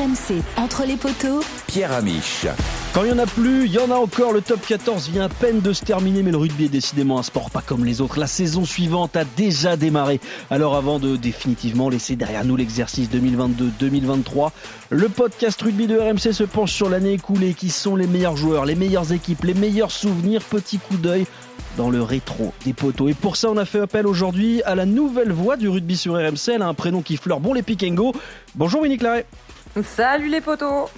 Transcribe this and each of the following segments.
RMC, entre les poteaux, Pierre Amiche. Quand il n'y en a plus, il y en a encore. Le top 14 vient à peine de se terminer, mais le rugby est décidément un sport pas comme les autres. La saison suivante a déjà démarré. Alors avant de définitivement laisser derrière nous l'exercice 2022-2023, le podcast rugby de RMC se penche sur l'année écoulée. Qui sont les meilleurs joueurs, les meilleures équipes, les meilleurs souvenirs? Petit coup d'œil dans le rétro des poteaux. Et pour ça, on a fait appel aujourd'hui à la nouvelle voix du rugby sur RMC. Elle a un prénom qui fleure bon les Pikengo. Bonjour Winnie Claret. Salut les potos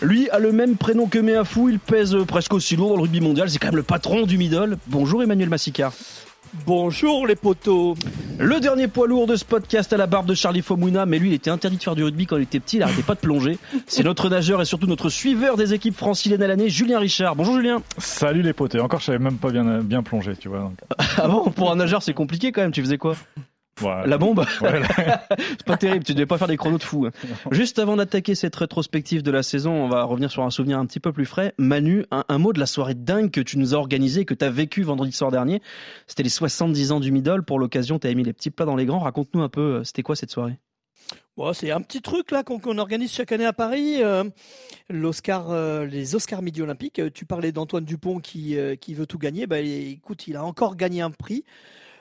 Lui a le même prénom que Meafou, il pèse presque aussi lourd dans le rugby mondial, c'est quand même le patron du middle. Bonjour Emmanuel Massicard. Bonjour les potos Le dernier poids lourd de ce podcast à la barbe de Charlie Fomouna, mais lui il était interdit de faire du rugby quand il était petit, il arrêtait pas de plonger. C'est notre nageur et surtout notre suiveur des équipes franciliennes à l'année, Julien Richard. Bonjour Julien. Salut les potes. Encore, je savais même pas bien, bien plonger, tu vois. donc. Ah bon, pour un nageur c'est compliqué quand même, tu faisais quoi? La bombe Ouais. C'est pas terrible, tu devais pas faire des chronos de fou. hein. Juste avant d'attaquer cette rétrospective de la saison, on va revenir sur un souvenir un petit peu plus frais. Manu, un, un mot de la soirée dingue que tu nous as organisée, que tu as vécu vendredi soir dernier. C'était les 70 ans du middle. Pour l'occasion, tu as mis les petits plats dans les grands. Raconte-nous un peu, euh, c'était quoi cette soirée? Bon, C'est un petit truc là qu'on organise chaque année à Paris, euh, l'Oscar, euh, les Oscars Midi Olympiques. Tu parlais d'Antoine Dupont qui, euh, qui veut tout gagner. Bah, écoute, il a encore gagné un prix.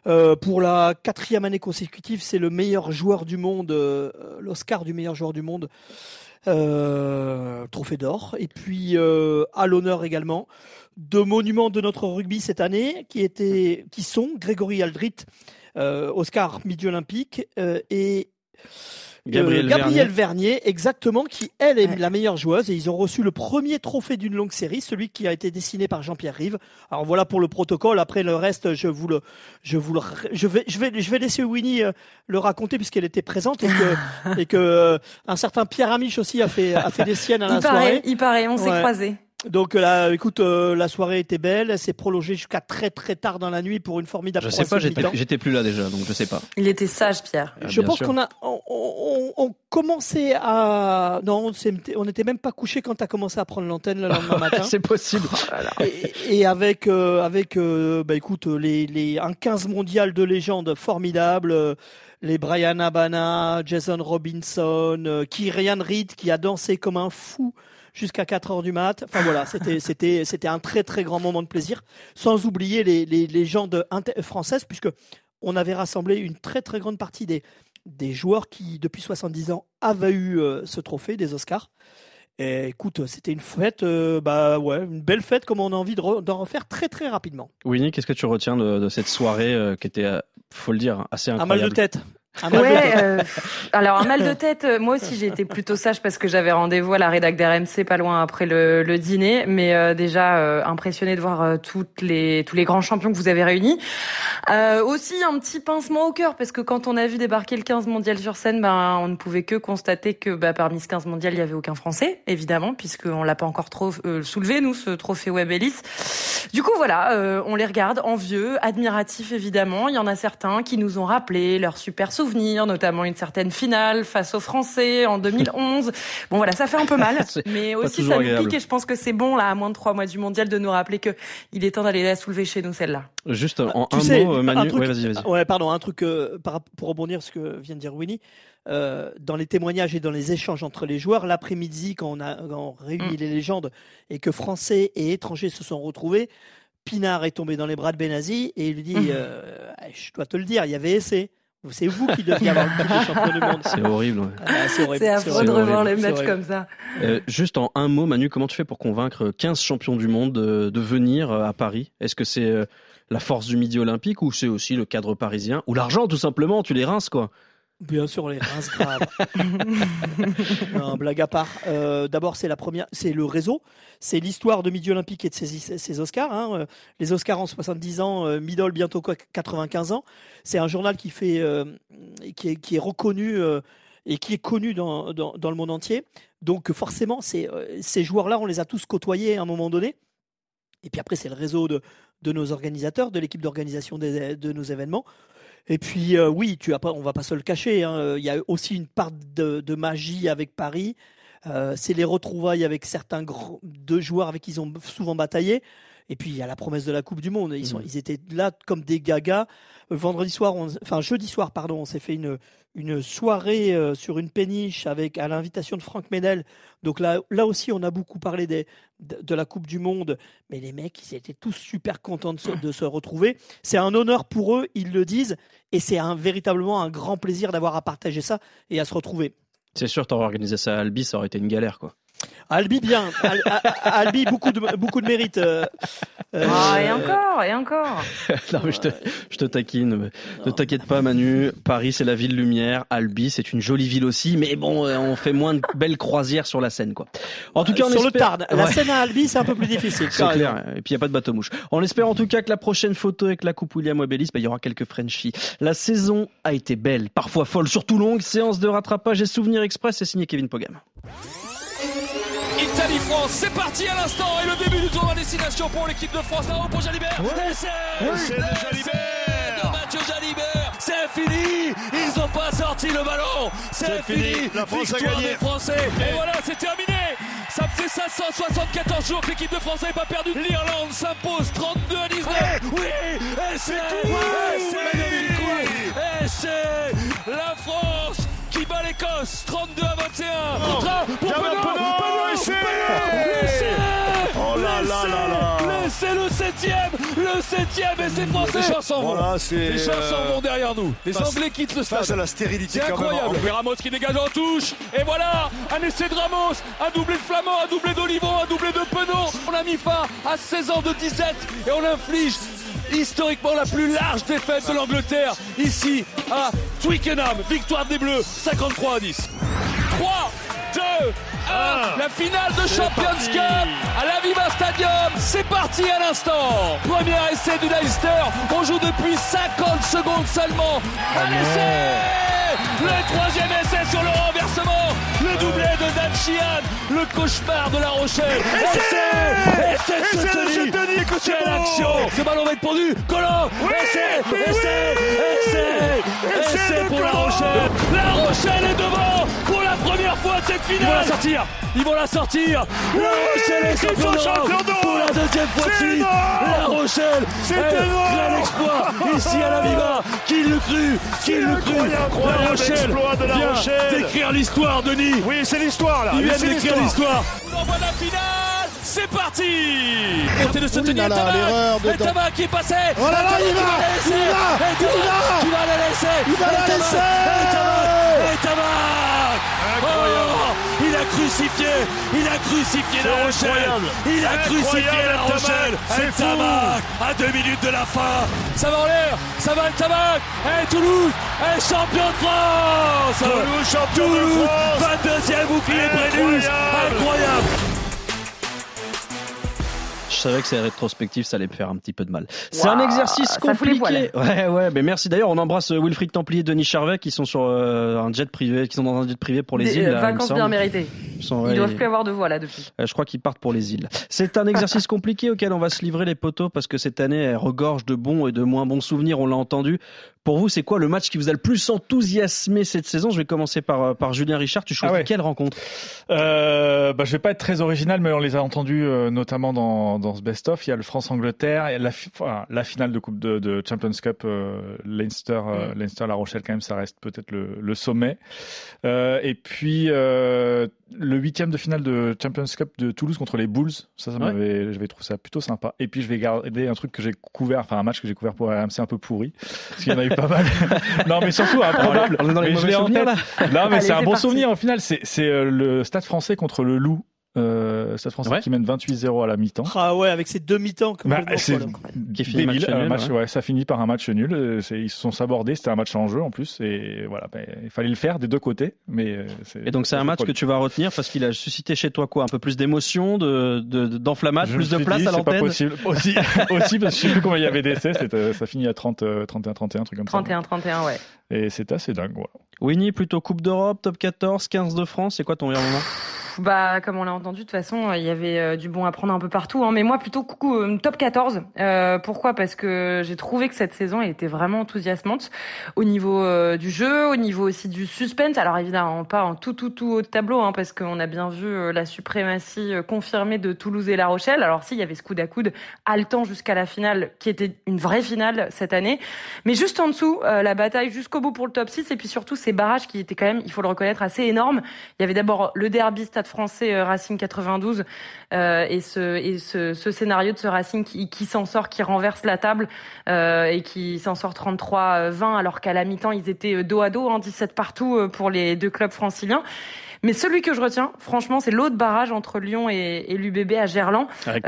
Euh, pour la quatrième année consécutive, c'est le meilleur joueur du monde, euh, l'Oscar du meilleur joueur du monde, euh, trophée d'or. Et puis à l'honneur également deux monuments de notre rugby cette année qui étaient, qui sont Grégory Aldrit, Oscar Midi Olympique et Gabriel euh, Gabrielle Vernier, exactement, qui elle est la meilleure joueuse et ils ont reçu le premier trophée d'une longue série, celui qui a été dessiné par Jean-Pierre Rive. Alors voilà pour le protocole. Après le reste, je vous le, je vous le, je vais, je vais, je vais laisser Winnie euh, le raconter puisqu'elle était présente et que, et que euh, un certain Pierre Amiche aussi a fait, a fait des siennes à la Il soirée. paraît, il paraît, on s'est Ouais. croisés. Donc là, écoute, euh, la soirée était belle, elle s'est prolongée jusqu'à très très tard dans la nuit pour une formidable. Je sais pas, j'étais plus là déjà, donc je sais pas. Il était sage, Pierre. Ah, Je pense qu'on a, on, on, on commençait à, non, on s'est- on n'était même pas couché quand tu as commencé à prendre l'antenne le lendemain matin. C'est possible. Et, et avec, euh, avec, euh, bah écoute, les, les, un 15 mondial de légende formidable, euh, les Brian Abana, Jason Robinson, euh, Kyrian Reed qui a dansé comme un fou jusqu'à 4 heures du mat. Enfin voilà, c'était, c'était, c'était un très très grand moment de plaisir. Sans oublier les, les légendes inter- françaises puisque on avait rassemblé une très très grande partie des, des joueurs qui, depuis 70 ans, avaient eu euh, ce trophée des Oscars. Et écoute, c'était une fête, euh, bah ouais, une belle fête comme on a envie de re- d'en refaire très très rapidement. Winnie, qu'est-ce que tu retiens de, de cette soirée euh, qui était, euh, faut le dire, assez Un mal incroyable de tête. Un mal Ouais, euh, alors un mal de tête, euh, moi aussi j'ai été plutôt sage parce que j'avais rendez-vous à la rédac d'RMC pas loin après le, le dîner, mais euh, déjà euh, impressionné de voir euh, toutes les, tous les grands champions que vous avez réunis. Euh, aussi un petit pincement au cœur parce que quand on a vu débarquer le 15 mondial sur scène, ben, on ne pouvait que constater que bah, parmi ce 15 mondial, il n'y avait aucun Français, évidemment, puisqu'on l'a pas encore trop euh, soulevé, nous, ce trophée Web Ellis. Du coup, voilà, euh, on les regarde envieux, admiratifs évidemment. Il y en a certains qui nous ont rappelé leurs super souvenirs, notamment une certaine finale face aux Français en 2011. Bon, voilà, ça fait un peu mal, mais aussi ça nous pique et je pense que c'est bon là, à moins de trois mois du mondial, de nous rappeler que il est temps d'aller la soulever chez nous celle-là. Juste en Tu un sais, mot, euh, un Manu. truc- Ouais, vas-y, vas-y. Ouais, pardon, un truc euh, pour rebondir sur ce que vient de dire Winnie. euh, dans les témoignages et dans les échanges entre les joueurs, l'après-midi, quand on a quand on réunit Mm. les légendes et que Français et étrangers se sont retrouvés, Pinard est tombé dans les bras de Benazi et il lui dit Mm. euh, Je dois te le dire, il y avait essai. C'est vous qui deviez avoir le titre de champion du monde. C'est horrible. ouais. Ah, c'est horrible, C'est affreux de revoir les c'est matchs comme ça. Euh, juste en un mot, Manu, comment tu fais pour convaincre 15 champions du monde de, de venir euh, à Paris? Est-ce que c'est euh, la force du midi olympique ou c'est aussi le cadre parisien? Ou l'argent tout simplement Tu les rinces quoi Bien sûr, les rinces graves. non, blague à part. Euh, D'abord, c'est la première, c'est le réseau, c'est l'histoire de Midi Olympique et de ses, ses Oscars. hein. Les Oscars en 70 ans, euh, Midol bientôt quoi, 95 ans. C'est un journal qui fait, euh, qui, est, qui est reconnu euh, et qui est connu dans, dans, dans le monde entier. Donc forcément, ces joueurs-là, on les a tous côtoyés à un moment donné. Et puis après, c'est le réseau de, de nos organisateurs, de l'équipe d'organisation de nos événements. Et puis euh, oui, tu as pas, on va pas se le cacher. hein, Il y a aussi une part de, magie avec Paris. Euh, c'est les retrouvailles avec certains deux joueurs avec qui ils ont souvent bataillé. Et puis il y a la promesse de la Coupe du Monde. Ils, sont, ils étaient là comme des gagas. Vendredi soir, on- enfin jeudi soir, pardon, on s'est fait une, une soirée euh, sur une péniche avec à l'invitation de Franck Ménel. Donc là, là aussi, on a beaucoup parlé des, de, de la Coupe du Monde. Mais les mecs, ils étaient tous super contents de se, de se retrouver. C'est un honneur pour eux, ils le disent. Et c'est un, véritablement un grand plaisir d'avoir à partager ça et à se retrouver. C'est sûr, t'aurais organisé ça à Albi, ça aurait été une galère, quoi. Albi, bien. Al- Albi, beaucoup de, beaucoup de mérite. euh, euh, Ah, et encore, et encore. non, mais je te, je te taquine. Ne t'inquiète pas, Manu. Paris, c'est la ville lumière. Albi, c'est une jolie ville aussi. Mais bon, euh, on fait moins de belles croisières sur la Seine, quoi. En tout cas, on sur le Tarn. La Ouais. scène à Albi, c'est un peu plus difficile. C'est clair. Et puis il n'y a pas de bateau mouche. On espère en tout cas que la prochaine photo avec la Coupe William Webelis, bah, il y aura quelques Frenchies. La saison a été belle, parfois folle, surtout longue. Séance de rattrapage et souvenirs express, c'est signé Kevin Pogam. Italie-France, c'est parti à l'instant et le début du tournoi destination pour l'équipe de France. Là-haut pour Jalibert. C'est c'est de Jalibert. de Mathieu Jalibert. C'est fini. Ils n'ont pas sorti le ballon. C'est fini. fini. La France a Victoire gagné. des Français. Et voilà, c'est terminé. Ça fait 574 jours que l'équipe de France n'avait pas perdu. L'Irlande s'impose 32 à 19. Oui, et c'est c'est la France qui bat l'Écosse 32 à 21. Contre pour. Oh là là là. L'essai, le septième, le septième et c'est français. Les chants s'en vont. C'est. Les chants s'en euh, vont derrière nous. Les Anglais quittent le stade. Face à la stérilité C'est incroyable. Mais Ramos qui dégage en touche. Et voilà, un essai de Ramos, un doublé de Flamand, un doublé d'Olivon, un doublé de Penaud. On a mis fin à 16 ans de 17 et on inflige historiquement la plus large défaite de l'Angleterre ici à Twickenham. Victoire des Bleus, 53 à 10. 3, 2, 1, la finale de Champions. Cup à la Viva Stadium. C'est parti à l'instant. Premier essai du Leicester. On joue depuis 50 secondes seulement. Un essai Le troisième essai sur le renversement. Le doublé de Dan Sheehan. Le cauchemar de La Rochelle. Essai Essai de Essai de Châtelier. Châtelier, que c'est Quelle action Ce ballon va être pendu. Collant Essai oui, Essai Essai Essai Essai de pour La. Rochelle La Rochelle première fois de cette finale. Ils vont la sortir. Ils vont la sortir. La Rochelle est champion d'Europe pour la deuxième fois de suite. La Rochelle. C'est. Quel exploit ici à la Viva. Qui le cru Qui le cru La Rochelle de La Rochelle. d'écrire l'histoire, Denis. Oui, c'est l'histoire là. Ils viennent d'écrire l'histoire. On envoie la finale. C'est parti Côté de se tenir là là, l'erreur de Et Tamac qui est passé Oh là là, il va, il va, il va. La laisser. Il va la laisser. Et Tamac Et Tamac Oh, Il a crucifié Il a crucifié La Rochelle. incroyable. Il a crucifié Incroyable, La Rochelle. C'est. Tamac À deux minutes de la fin. Ça va en l'air. Ça va le Tamac Et Toulouse est champion de France. Toulouse, champion de Toulouse, France. 22e bouclier savais que ces rétrospectives, ça allait me faire un petit peu de mal. C'est un exercice compliqué. Ouais, ouais, mais merci. D'ailleurs, on embrasse euh, Wilfried Templier et Denis Charvet qui sont sur euh, un jet privé, qui sont dans un jet privé pour les Des îles. euh, là, vacances bien méritées. Ils sont- Ils ouais, doivent plus avoir de voix là depuis. Euh, Je crois qu'ils partent pour les îles. C'est un exercice compliqué auquel on va se livrer les poteaux parce que cette année elle regorge de bons et de moins bons souvenirs, on l'a entendu. Pour vous, c'est quoi le match qui vous a le plus enthousiasmé cette saison? Je vais commencer par, euh, par Julien Richard. Tu choisis Ah ouais. quelle rencontre? Euh, bah, je vais pas être très original, mais on les a entendus euh, notamment dans, dans ce best-of. Il y a le France-Angleterre, et la, fi- enfin, la finale de Coupe de, de Champions Cup, euh, Leinster, euh, Leinster, La Rochelle quand même, ça reste peut-être le, le sommet. Et puis le huitième de finale de Champions Cup de Toulouse contre les Bulls, ça, ça Ouais. m'avait, j'avais trouvé ça plutôt sympa. Et puis je vais garder un truc que j'ai couvert, enfin un match que j'ai couvert pour RMC un peu pourri, parce qu'il y en a eu pas mal. non, mais surtout improbable. On est dans les Mais je mauvais l'ai en souvenirs, tête. là Non, mais c'est un bon parti. souvenir au final. C'est c'est, euh, le Stade français contre le Loup. Euh, Stade français Ouais. qui mène 28-0 à la mi-temps. Ah ouais, avec ces deux mi-temps Bah, c'est débile, match un nul, match, ouais. ouais, ça finit par un match nul. Euh, Ils se sont sabordés, c'était un match en jeu en plus, et voilà, ben, il fallait le faire des deux côtés. Mais euh, Et donc c'est un match que tu vas retenir parce qu'il a suscité chez toi quoi Un peu plus d'émotion, de, de, Je plus de place dit, à c'est pas l'antenne possible. Aussi, aussi parce que je sais plus combien il y avait d'essais. c'était- Ça finit à 30, euh, 31, 31, un truc comme ça. 31-31, ouais. Et c'est assez dingue. Voilà. Winnie, plutôt Coupe d'Europe, top 14, 15 de France, c'est quoi ton meilleur moment bah, comme on l'a entendu, de toute façon, il y avait euh, du bon à prendre un peu partout. Hein. Mais moi, plutôt coucou, euh, top 14. Euh, pourquoi? Parce que j'ai trouvé que cette saison était vraiment enthousiasmante au niveau euh, du jeu, au niveau aussi du suspense. Alors évidemment, pas en tout, tout, tout haut de tableau, hein, parce qu'on a bien vu euh, la suprématie euh, confirmée de Toulouse et La Rochelle. Alors si, il y avait ce coude à coude haletant jusqu'à la finale, qui était une vraie finale cette année. Mais juste en dessous, euh, la bataille jusqu'au bout pour le top 6, et puis surtout ces barrages qui étaient quand même, il faut le reconnaître, assez énormes. Il y avait d'abord le derby Stade français euh, Racing 92 euh, et, ce, et ce, ce scénario de ce Racing qui, qui s'en sort, qui renverse la table euh, et qui s'en sort 33-20 alors qu'à la mi-temps ils étaient dos à dos, hein, 17 partout pour les deux clubs franciliens. Mais celui que je retiens, franchement, c'est l'autre barrage entre Lyon et, et l'UBB à Gerland. Avec.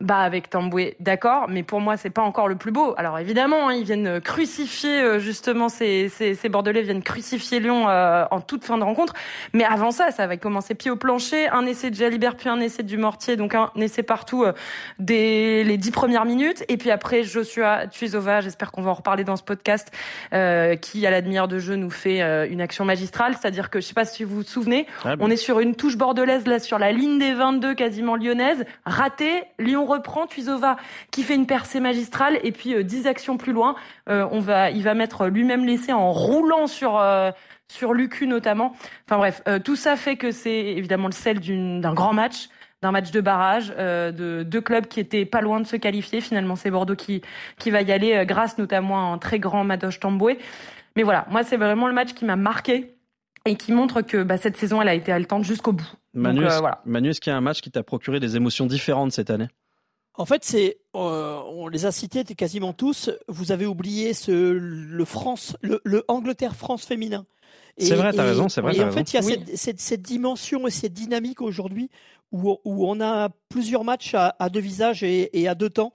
Bah avec Tamboué, d'accord, mais pour moi c'est pas encore le plus beau. Alors évidemment, hein, ils viennent crucifier euh, justement ces, ces, ces Bordelais viennent crucifier Lyon euh, en toute fin de rencontre. Mais avant ça, ça va commencer pied au plancher, un essai de Jalibert puis un essai du Mortier, donc un essai partout euh, dès les dix premières minutes. Et puis après Joshua Tuizova, j'espère qu'on va en reparler dans ce podcast, euh, qui à la demi-heure de jeu nous fait euh, une action magistrale. C'est-à-dire que je sais pas si vous vous souvenez, Ah, on est sur une touche bordelaise là sur la ligne des 22 quasiment lyonnaise, raté, Lyon reprend Tuizova qui fait une percée magistrale et puis euh, 10 actions plus loin, euh, on va il va mettre lui-même l'essai en roulant sur euh, sur Lucu notamment. Enfin bref, tout ça fait que c'est évidemment le sel d'un grand match d'un match de barrage euh, de deux clubs qui étaient pas loin de se qualifier. Finalement, c'est Bordeaux qui qui va y aller euh, grâce notamment à un très grand Madoche Tamboué. Mais voilà, moi c'est vraiment le match qui m'a marqué et qui montre que bah, cette saison elle a été haletante jusqu'au bout. Manu, euh, voilà. Manu, est-ce qu'il y a un match qui t'a procuré des émotions différentes cette année? En fait, c'est, euh, on les a cités quasiment tous. Vous avez oublié ce, le France, le, le Angleterre-France féminin. C'est vrai, t'as raison, c'est vrai, Et en fait, il y a cette, cette, cette dimension et cette dynamique aujourd'hui où, où on a plusieurs matchs à, à deux visages et, et à deux temps.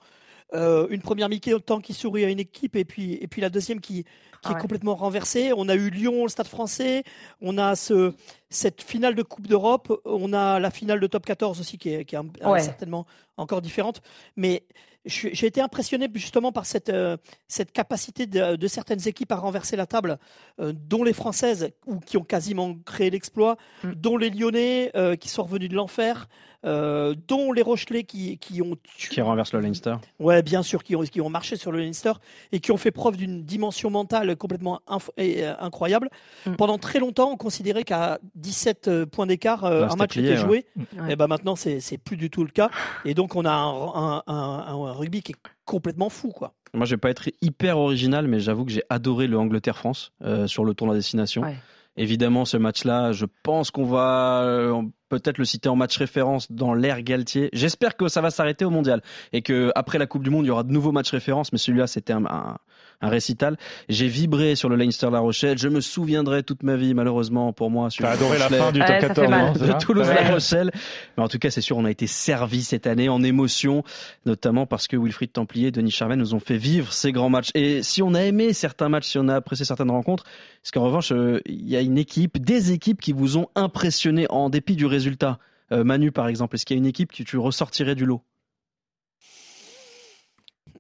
Euh, une première mi-temps qui sourit à une équipe et puis, et puis la deuxième qui, qui Ah ouais. est complètement renversée. On a eu Lyon, le Stade français. On a ce, cette finale de Coupe d'Europe. On a la finale de Top 14 aussi qui est, qui est un- Ouais. certainement encore différente. Mais j'ai été impressionné justement par cette, euh, cette capacité de, de certaines équipes à renverser la table, euh, dont les Françaises, ou qui ont quasiment créé l'exploit, Mm. dont les Lyonnais qui sont revenus de l'enfer, euh, dont les Rochelais qui, qui ont tué- qui renverse le Leinster Ouais, bien sûr, qui ont, qui ont marché sur le Leinster et qui ont fait preuve d'une dimension mentale complètement inf- et, euh, incroyable. Mm. Pendant très longtemps, on considérait qu'à 17 euh, points d'écart, euh, Ouais, un match plié, était joué. Ouais. Et ben maintenant, c'est c'est plus du tout le cas. Et donc, on a un, un- un- un rugby qui est complètement fou, quoi. Moi, je vais pas être hyper original, mais j'avoue que j'ai adoré le Angleterre-France euh, sur le tournoi destination. Ouais. Évidemment, ce match-là, je pense qu'on va euh, peut-être le citer en match référence dans l'ère Galtier. J'espère que ça va s'arrêter au mondial et que après la Coupe du Monde, il y aura de nouveaux matchs références, mais celui-là, c'était un, un- un récital. J'ai vibré sur le Leinster-La Rochelle. Je me souviendrai toute ma vie, malheureusement, pour moi. sur T'as adoré la fin du Ouais, top ça fait 14, mal. non, c'est de ça Toulouse-La Ouais. Rochelle. Mais en tout cas, c'est sûr, on a été servi cette année en émotion, notamment parce que Wilfried Templier, Denis Charvet nous ont fait vivre ces grands matchs. Et si on a aimé certains matchs, si on a apprécié certaines rencontres, est-ce qu'en revanche, euh, il y a une équipe, des équipes qui vous ont impressionné en dépit du résultat Euh, Manu, par exemple, est-ce qu'il y a une équipe que tu ressortirais du lot?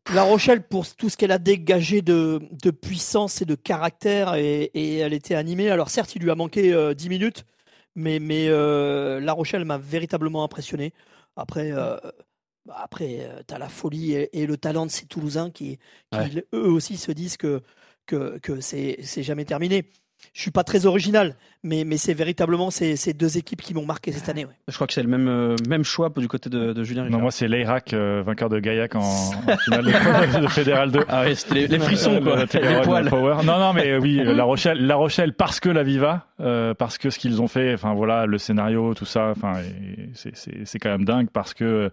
La Rochelle, pour tout ce qu'elle a dégagé de, de puissance et de caractère, et, et elle était animée. Alors certes, il lui a manqué euh, 10 minutes, mais, mais euh, La Rochelle m'a véritablement impressionné. Après, euh, après tu as la folie et, et le talent de ces Toulousains qui, qui, Ouais. eux aussi se disent que, que, que c'est c'est jamais terminé. Je suis pas très original, mais, mais c'est véritablement ces, ces deux équipes qui m'ont marqué cette année. ouais. Je crois que c'est le même, euh, même choix du côté de, de Julien Non, Richard. moi, c'est l'Irak, euh, vainqueur de Gaillac en, en finale de, de Fédéral 2. Ah oui, les, les frissons, quoi, Le les poils. Power. Non, non, mais euh, oui, La Rochelle, La Rochelle parce que la Viva, euh, parce que ce qu'ils ont fait, enfin voilà, le scénario, tout ça, enfin, c'est quand même dingue parce que,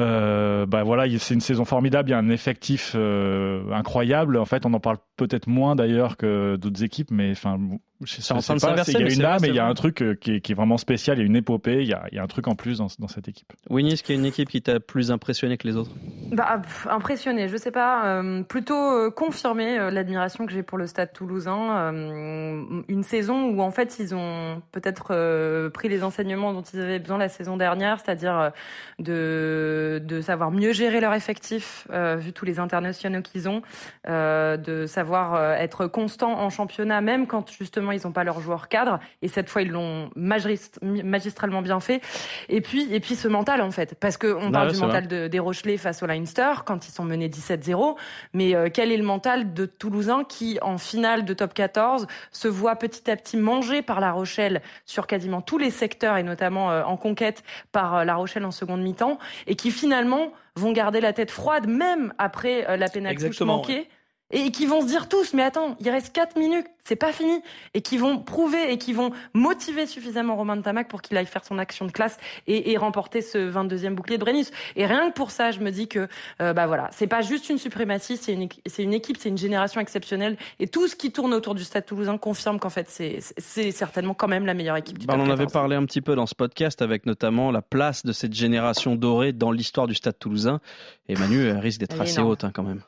euh, bah voilà, il- c'est une saison formidable, il y a un effectif euh, incroyable. En fait, on en parle peut-être moins d'ailleurs que d'autres équipes, mais enfin, sais en train de s'inverser, c'est- il y a c'est une âme c'est et il y a un truc euh, qui est, qui est vraiment spécial, il y a une épopée, il y a, il y a un truc en plus dans, dans cette équipe. Winnie, est-ce qu'il y a une équipe qui t'a plus impressionné que les autres? Bah, impressionné, je sais pas, euh, plutôt euh, confirmé euh, l'admiration que j'ai pour le Stade Toulousain. euh, une saison où en fait ils ont peut-être euh, pris les enseignements dont ils avaient besoin la saison dernière, c'est-à-dire de de savoir mieux gérer leur effectif euh, vu tous les internationaux qu'ils ont, euh, de savoir euh, être constant en championnat même quand justement ils n'ont pas leur joueur cadre. Et cette fois, ils l'ont magistralement bien fait. Et puis, et puis ce mental, en fait. Parce qu'on parle ouais, du mental de, des Rochelais face au Leinster quand ils sont menés 17-0. Mais euh, quel est le mental de Toulousain qui, en finale de top 14, se voit petit à petit mangé par La Rochelle sur quasiment tous les secteurs et notamment euh, en conquête par euh, La Rochelle en seconde mi-temps et qui finalement vont garder la tête froide même après euh, la pénalité manquée et qui vont se dire tous, mais attends, il reste 4 minutes, c'est pas fini, et qui vont prouver et qui vont motiver suffisamment Romain de Tamac pour qu'il aille faire son action de classe et, et remporter ce 22e bouclier de Brennus. Et rien que pour ça, je me dis que, euh, bah voilà, c'est pas juste une suprématie, c'est une, c'est une équipe, c'est une génération exceptionnelle, et tout ce qui tourne autour du Stade Toulousain confirme qu'en fait, c'est, c'est certainement quand même la meilleure équipe du Bah, on en avait 14. parlé un petit peu dans ce podcast avec notamment la place de cette génération dorée dans l'histoire du Stade Toulousain. Et Manu elle risque d'être assez énorme. haute hein, quand même.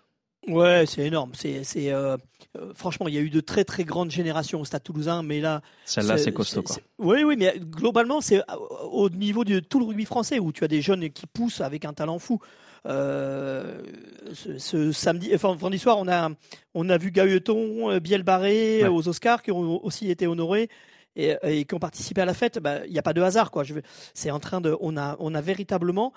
Ouais, c'est énorme. C'est, c'est, euh, euh, franchement, il y a eu de très très grandes générations au Stade Toulousain, mais là, Celle-là, c'est costaud. c'est- Quoi. c'est- Oui, oui, mais globalement, c'est au niveau de tout le rugby français où tu as des jeunes qui poussent avec un talent fou. Euh, ce, ce samedi, enfin vendredi soir, on a on a vu Gaëton, euh, Biel Barré Ouais. euh, aux Oscars qui ont aussi été honorés. Et, et qui ont participé à la fête, bah, il n'y a pas de hasard quoi. Je C'est en train de, on a, on a véritablement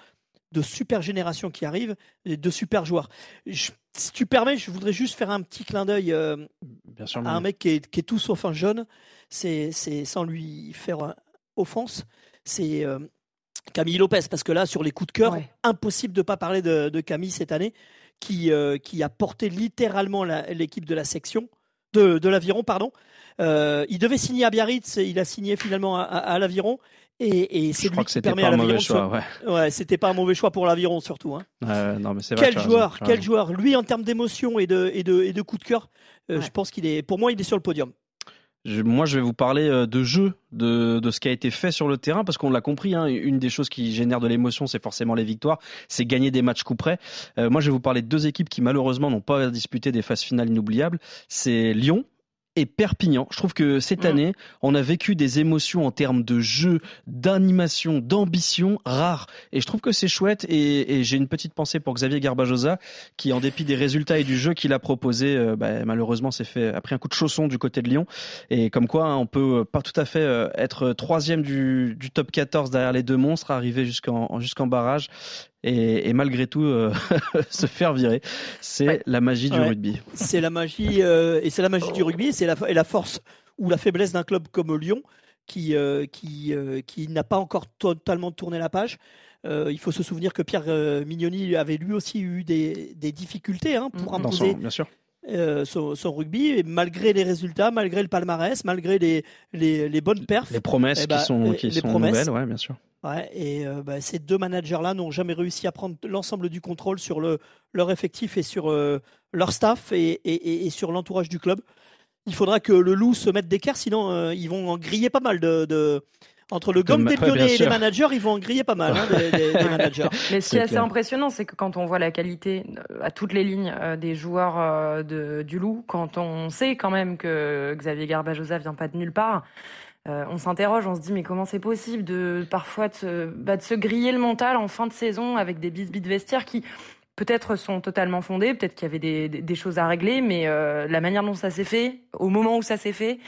de super générations qui arrivent, et de super joueurs. Je- si tu permets, je voudrais juste faire un petit clin d'œil euh, Bien sûr. à un mec qui est, qui est tout sauf un jeune, c'est, sans lui faire euh, offense, c'est euh, Camille Lopez. Parce que là, sur les coups de cœur, Ouais. impossible de pas parler de, de Camille cette année, qui, euh, qui a porté littéralement l'équipe de la section, de, de l'aviron, pardon. Euh, il devait signer à Biarritz, il a signé finalement à, à- à l'aviron. Et, et c'est Je lui crois que qui c'était permet pas à un mauvais l'aviron de choix. Ouais. Ouais, c'était pas un mauvais choix pour l'aviron surtout. Hein. Euh, non, mais c'est vrai. Quel raison, joueur, quel joueur. Lui, en termes d'émotion et de, et, de, et de coup de cœur, euh, Ouais. je pense qu'il est, pour moi, il est sur le podium. Je- moi, je vais vous parler euh, de jeu, de, de ce qui a été fait sur le terrain, parce qu'on l'a compris, hein, une des choses qui génère de l'émotion, c'est forcément les victoires, c'est gagner des matchs coup près. Euh, moi, je vais vous parler de deux équipes qui, malheureusement, n'ont pas disputé des phases finales inoubliables. C'est Lyon et Perpignan. Je trouve que cette Mhm. année, on a vécu des émotions en termes de jeu, d'animation, d'ambition rares. Et je trouve que c'est chouette. Et, et j'ai une petite pensée pour Xavier Garbajosa, qui, en dépit des résultats et du jeu qu'il a proposé, euh, bah, malheureusement, s'est fait a pris un coup de chausson du côté de Lyon. Et comme quoi, hein, on peut pas tout à fait euh, être troisième du, du top 14 derrière les deux monstres, arriver jusqu'en jusqu'en barrage. Et, et malgré tout euh, se faire virer, c'est Ouais. la magie du Ouais. rugby. C'est la magie euh, et c'est la magie du rugby, et c'est la, et la force ou la faiblesse d'un club comme Lyon qui euh, qui euh, qui n'a pas encore totalement tourné la page. Euh, il faut se souvenir que Pierre euh, Mignoni avait lui aussi eu des, des difficultés hein, pour imposer son- bien sûr. euh, son, son rugby, et malgré les résultats, malgré le palmarès, malgré les, les, les bonnes perfs. Les promesses Eh ben, qui sont, qui les sont promesses. nouvelles, ouais, bien sûr. Ouais, et euh, bah, ces deux managers-là n'ont jamais réussi à prendre l'ensemble du contrôle sur le, leur effectif et sur euh, leur staff et, et- et- et sur l'entourage du club. Il faudra que le loup se mette d'équerre, sinon euh, ils vont en griller pas mal de. de- Entre le gomme des pionniers et les managers, ils vont en griller pas mal, hein, des, des- des managers. Mais ce qui est assez clair. impressionnant, c'est que quand on voit la qualité à toutes les lignes des joueurs de, du Loup, quand on sait quand même que Xavier Garbajosa vient pas de nulle part, euh, on s'interroge, on se dit mais comment c'est possible de parfois de se, bah, griller le mental en fin de saison avec des bisbis de vestiaire qui peut-être sont totalement fondés, peut-être qu'il y avait des choses à régler, mais euh, la manière dont ça s'est fait, au moment où ça s'est fait,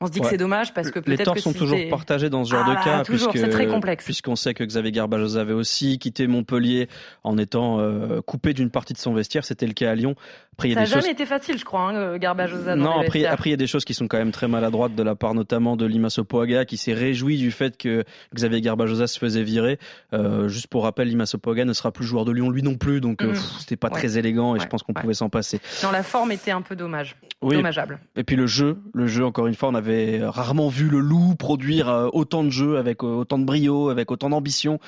on se dit Ouais. que c'est dommage parce que Les peut-être torts que sont si toujours partagés dans ce genre Ah de bah, cas, toujours, puisque c'est très complexe. puisqu'on sait que Xavier Garbajosa avait aussi quitté Montpellier en étant euh, coupé d'une partie de son vestiaire. C'était le cas à Lyon. Après, il y Ça n'a jamais choses. été facile, je crois, hein, Garbajosa. dans Non, les après, après, il y a des choses qui sont quand même très maladroites de la part notamment de Limasso Poaga qui s'est réjoui du fait que Xavier Garbajosa se faisait virer. Euh, juste pour rappel, Limasso Poaga ne sera plus joueur de Lyon lui non plus, donc pff, c'était pas Ouais. très élégant et je pense qu'on pouvait s'en passer. Non, la forme était un peu dommage. Oui, Dommageable. Et puis le jeu, le jeu encore une fois, on avait rarement vu le loup produire euh, autant de jeux avec euh, autant de brio, avec autant d'ambition.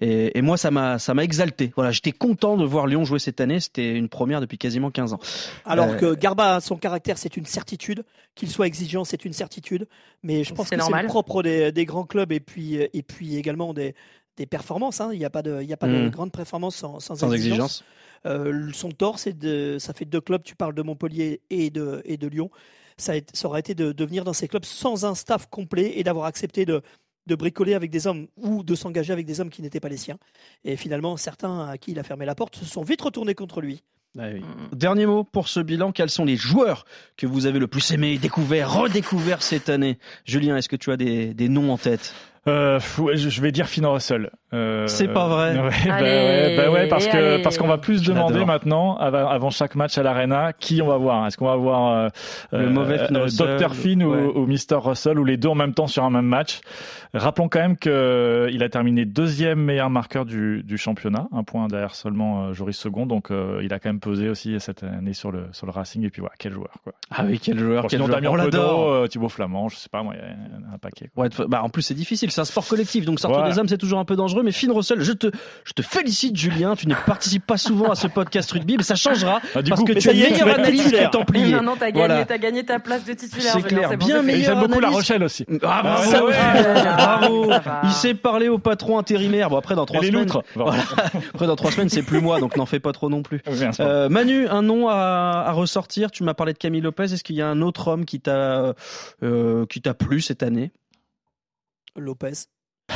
Et, et moi, ça m'a, ça m'a exalté. Voilà, j'étais content de voir Lyon jouer cette année. C'était une première depuis quasiment 15 ans. Alors Euh, que Garba, son caractère, c'est une certitude. Qu'il soit exigeant, c'est une certitude. Mais je pense C'est que c'est normal. le propre des, des grands clubs et puis, et puis également des, des performances. hein. Il n'y a pas de, il y a pas de Mm. grande performance sans, sans, Sans exigence. exigence. Euh, son tort, c'est de, ça fait deux clubs. Tu parles de Montpellier et de, et de Lyon. Ça, a été- ça aurait été de, de venir dans ces clubs sans un staff complet et d'avoir accepté de, de bricoler avec des hommes ou de s'engager avec des hommes qui n'étaient pas les siens. Et finalement, certains à qui il a fermé la porte se sont vite retournés contre lui. Ah oui. Mm. Dernier mot pour ce bilan. Quels sont les joueurs que vous avez le plus aimé, découvert, redécouvert cette année? Julien, est-ce que tu as des, des noms en tête? Euh, je vais dire Finn Russell. Euh, C'est pas vrai. Ouais, bah Allez, ouais, bah ouais, parce que allez. parce qu'on va plus Je demander l'adore. maintenant avant, avant chaque match à l'arena qui on va voir. Est-ce qu'on va voir euh, Le mauvais Finn Russell, Dr Finn ou, ouais. ou Mr Russell ou les deux en même temps sur un même match. Rappelons quand même que il a terminé deuxième meilleur marqueur du, du championnat, un point derrière seulement euh, Joris Second. Donc euh, il a quand même pesé aussi cette année sur le sur le Racing. Et puis voilà, quel joueur quoi. Ah oui, quel joueur, Bon, quel sinon joueur. Damien On Thibaut Flamand, je sais pas moi, il y a un paquet. quoi. Ouais, de- bah, en plus, c'est difficile. C'est un sport collectif. Donc, sortir Voilà. des âmes, c'est toujours un peu dangereux. Mais Finn Russell, je te, je te félicite, Julien. Tu ne participes pas souvent à ce podcast rugby, mais ça changera. Ah, parce coup, que tu es meilleur analyste que titulaire. Templier. Non, non, t'as gagné, Voilà. t'as gagné ta place de titulaire. C'est clair. c'est bon, Bien meilleur j'aime beaucoup La. Rochelle aussi. Ah, bravo, Ah, ouais, ouais, bravo. Il sait parler au patron intérimaire. Bon, après, dans trois semaines. Voilà. Après, dans trois semaines, c'est plus moi, donc n'en fais pas trop non plus. Euh, Manu, un nom à, à ressortir. Tu m'as parlé de Camille Lopez. Est-ce qu'il y a un autre homme qui t'a, euh, qui t'a plu cette année? Lopez.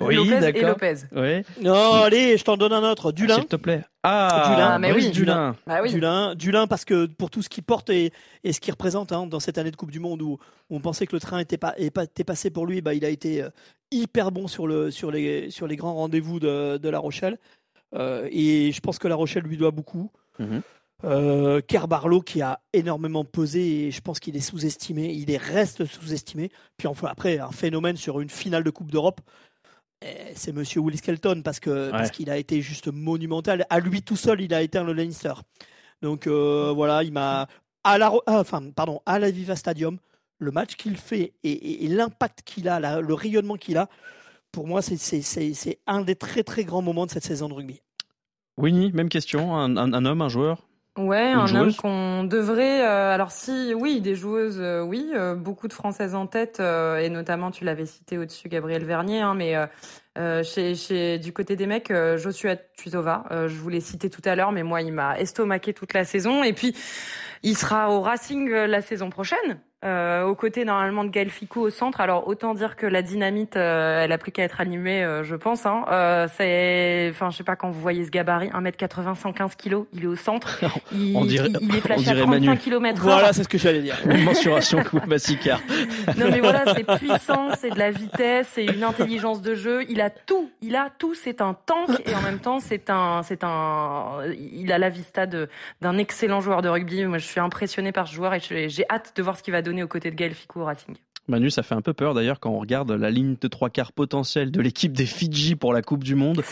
Lopez et Lopez. Oui. Non, allez, je t'en donne un autre. Dulin. S'il te plaît. Ah, Dulin. Ah, mais oui. Dulin. Bah oui. Dulin, Dulin, parce que pour tout ce qu'il porte et, et ce qu'il représente hein, dans cette année de Coupe du Monde où, on pensait que le train était, pas- était passé pour lui, bah, il a été euh, hyper bon sur, le, sur, les, sur les grands rendez-vous de, de La Rochelle. Euh, et je pense que La Rochelle lui doit beaucoup. Mhm. Euh, Kerr Barlow qui a énormément pesé et je pense qu'il est sous-estimé. Il est reste sous-estimé. Puis enfin, après, un phénomène sur une finale de Coupe d'Europe. eh, C'est Monsieur Will Skelton parce que parce qu'il a été juste monumental. À lui tout seul, il a éteint le Leinster. Donc euh, voilà, il m'a à la ah, enfin pardon à la Viva Stadium, le match qu'il fait et, et- et l'impact qu'il a, la- le rayonnement qu'il a. Pour moi, c'est- un des très très grands moments de cette saison de rugby. Winnie, même question. Un, un- un homme, un joueur? Ouais, Une un homme qu'on devrait. euh, alors si, oui, des joueuses, euh, oui, euh, beaucoup de Françaises en tête, euh, et notamment, tu l'avais cité au-dessus, Gabriel Vernier, hein, mais chez, chez du côté des mecs, euh, Joshua Tuisova, euh, je vous l'ai cité tout à l'heure, mais moi, il m'a estomaqué toute la saison, et puis il sera au Racing la saison prochaine. Euh, aux côtés normalement de Gaël Ficou au centre. Alors autant dire que la dynamite, euh, elle a plus qu'à être animée, euh, je pense. Hein. Euh, c'est, enfin, je sais pas quand vous voyez ce gabarit, 1m80, 115 kg, il est au centre. Il, On dirait- il, il est on flashé à dirait 35 Manu. km Voilà, c'est ce que j'allais dire. Une mensuration Massicard. Non mais voilà, c'est puissant, c'est de la vitesse, c'est une intelligence de jeu. Il a tout, il a tout. C'est un tank et en même temps c'est un, c'est un, il a la vista de d'un excellent joueur de rugby. Moi je suis impressionné par ce joueur et j'ai j'ai hâte de voir ce qu'il va donner aux côtés de Gaël Ficou au Racing. Manu, ça fait un peu peur d'ailleurs quand on regarde la ligne de trois quarts potentielle de l'équipe des Fidji pour la Coupe du Monde.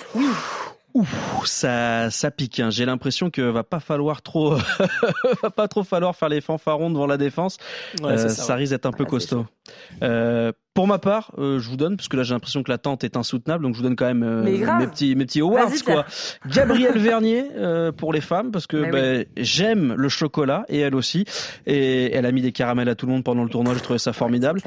Ouf, ça, ça pique. hein. J'ai l'impression que va pas falloir trop, va pas trop falloir faire les fanfarons devant la défense. Ouais, Euh, ça, ça, ouais. risque d'être un peu Ah, costaud. Euh, pour ma part, euh, je vous donne parce que là j'ai l'impression que l'attente est insoutenable, donc je vous donne quand même euh, mes petits mes petits awards quoi. Gabrielle Vernier euh, pour les femmes parce que ben, j'aime le chocolat et elle aussi et elle a mis des caramels à tout le monde pendant le tournoi. J'ai trouvé ça formidable.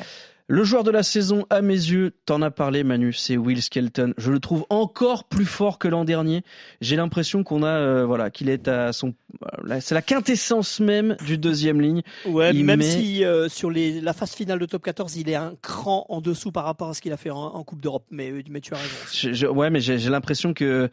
Le joueur de la saison, à mes yeux, t'en as parlé Manu, c'est Will Skelton. Je le trouve encore plus fort que l'an dernier. J'ai l'impression qu'on a, euh, voilà, qu'il est à son, voilà, c'est la quintessence même du deuxième ligne. Ouais, Il même met- si euh, sur les, la phase finale de top 14, il est un cran en dessous par rapport à ce qu'il a fait en, en Coupe d'Europe. Mais, mais tu as raison. Je- je- ouais, mais j'ai l'impression que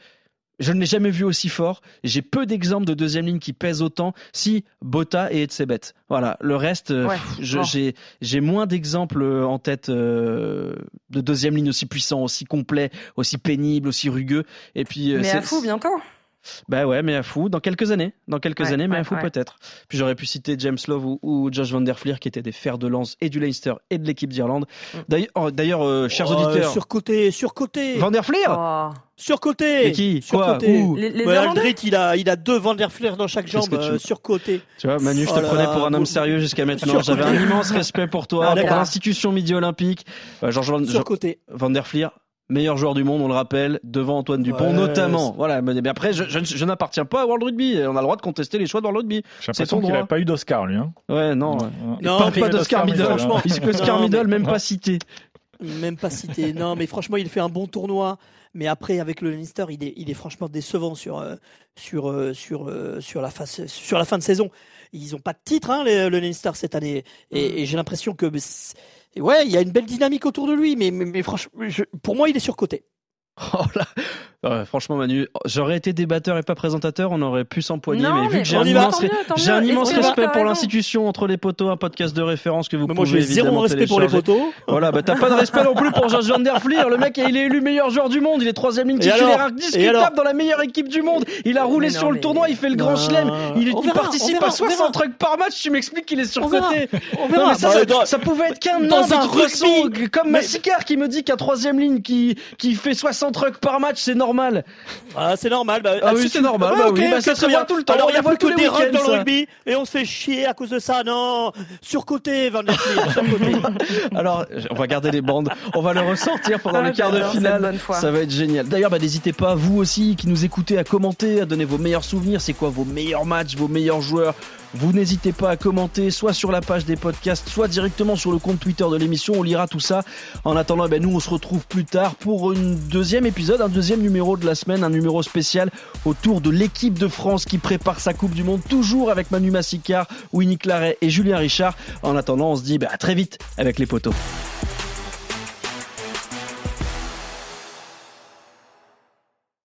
je ne l'ai jamais vu aussi fort. J'ai peu d'exemples de deuxième ligne qui pèsent autant. Si Botta et Etzebet. Voilà. Le reste, euh, Ouais. j'ai j'ai moins d'exemples euh, en tête euh, de deuxième ligne aussi puissant, aussi complet, aussi pénible, aussi rugueux. Et puis, Mais à fou bientôt. Bah ouais, mais à fou. Dans quelques années. Dans quelques Ouais, années, mais à fou ouais. peut-être. Puis j'aurais pu citer James Love ou, ou Josh Van Der Fleer qui étaient des fers de lance et du Leinster et de l'équipe d'Irlande. Mm. D'ailleurs, oh, euh, chers Oh, auditeurs, Surcoté, surcoté. Van Der Fleer Oh. Surcoté. Mais qui Quoi Surcoté. Où Les, les Ouais, Irlandais Aldrit, il a, il a deux Van der Fleer dans chaque jambe, que tu- euh, surcoté. Tu vois, Manu, je te Oh prenais pour un homme sérieux jusqu'à maintenant. J'avais un immense respect pour toi, Ah, pour l'institution midi olympique. Euh, Georges Van, Surcoté. Van der Fleer, meilleur joueur du monde, on le rappelle, devant Antoine Dupont, Ouais, notamment. c'est- Voilà. Mais après, je, je, je n'appartiens pas à World Rugby. On a le droit de contester les choix de World Rugby. J'ai l'impression ton qu'il n'a droit. pas eu d'Oscar, lui. Hein. Ouais, non. Non, Non, pas, pas d'Oscar Middle. franchement. Oscar Middle, mais- même pas cité. Même pas cité. Non, mais franchement, il fait un bon tournoi. Mais après, avec le Leinster, il est, il est franchement décevant sur, euh, sur, euh, sur, euh, sur, la phase, sur la fin de saison. Ils n'ont pas de titre, hein, le, le Leinster, cette année. Et, et j'ai l'impression que. Ouais, il y a une belle dynamique autour de lui, mais, mais, mais franchement, je- pour moi, il est surcoté. Oh là Ouais, franchement, Manu, j'aurais été débatteur et pas présentateur, on aurait pu s'empoigner. Mais vu que j'ai un immense, mieux, j'ai un respect pour l'institution entre les poteaux, un podcast de référence que vous Mais pouvez moi, j'ai zéro respect pour les poteaux. Voilà, bah t'as pas de respect non plus pour Georges Van der Fleer. Le mec, il est élu meilleur joueur du monde. Il est troisième ligne titulaire indiscutable dans la meilleure équipe du monde. Il a roulé non, sur le tournoi, il fait le grand chelem. Il, On il verra, participe verra, à 60 on verra. trucs par match. Tu m'expliques qu'il est On verra. surcoté. On Non, verra. mais ça, Bah, ça, pouvait être qu'un nain comme Massicard qui me dit qu'à troisième ligne qui, qui fait 60 rucks par match, c'est normal. Ah, c'est normal. Bah, Ah oui, si c'est normal, Ah, bah oui, bah ok, ça très se bien. voit tout le temps, Alors, on il y a runs week-ends, dans le rugby et on se fait chier à cause de ça. Non, surcoté, Van der. Alors, on va garder les bandes. On va le ressortir pendant Ah, le quart de cette finale. Ça va être génial. D'ailleurs, bah, n'hésitez pas, vous aussi, qui nous écoutez, à commenter, à donner vos meilleurs souvenirs. C'est quoi vos meilleurs matchs, vos meilleurs joueurs Vous n'hésitez pas à commenter, soit sur la page des podcasts, soit directement sur le compte Twitter de l'émission. On lira tout ça. En attendant, ben, nous, on se retrouve plus tard pour une deuxième épisode, un deuxième numéro de la semaine, un numéro spécial autour de l'équipe de France qui prépare sa Coupe du Monde, toujours avec Manu Massicard, Winnie Claret et Julien Richard. En attendant, on se dit bah, à très vite avec les poteaux.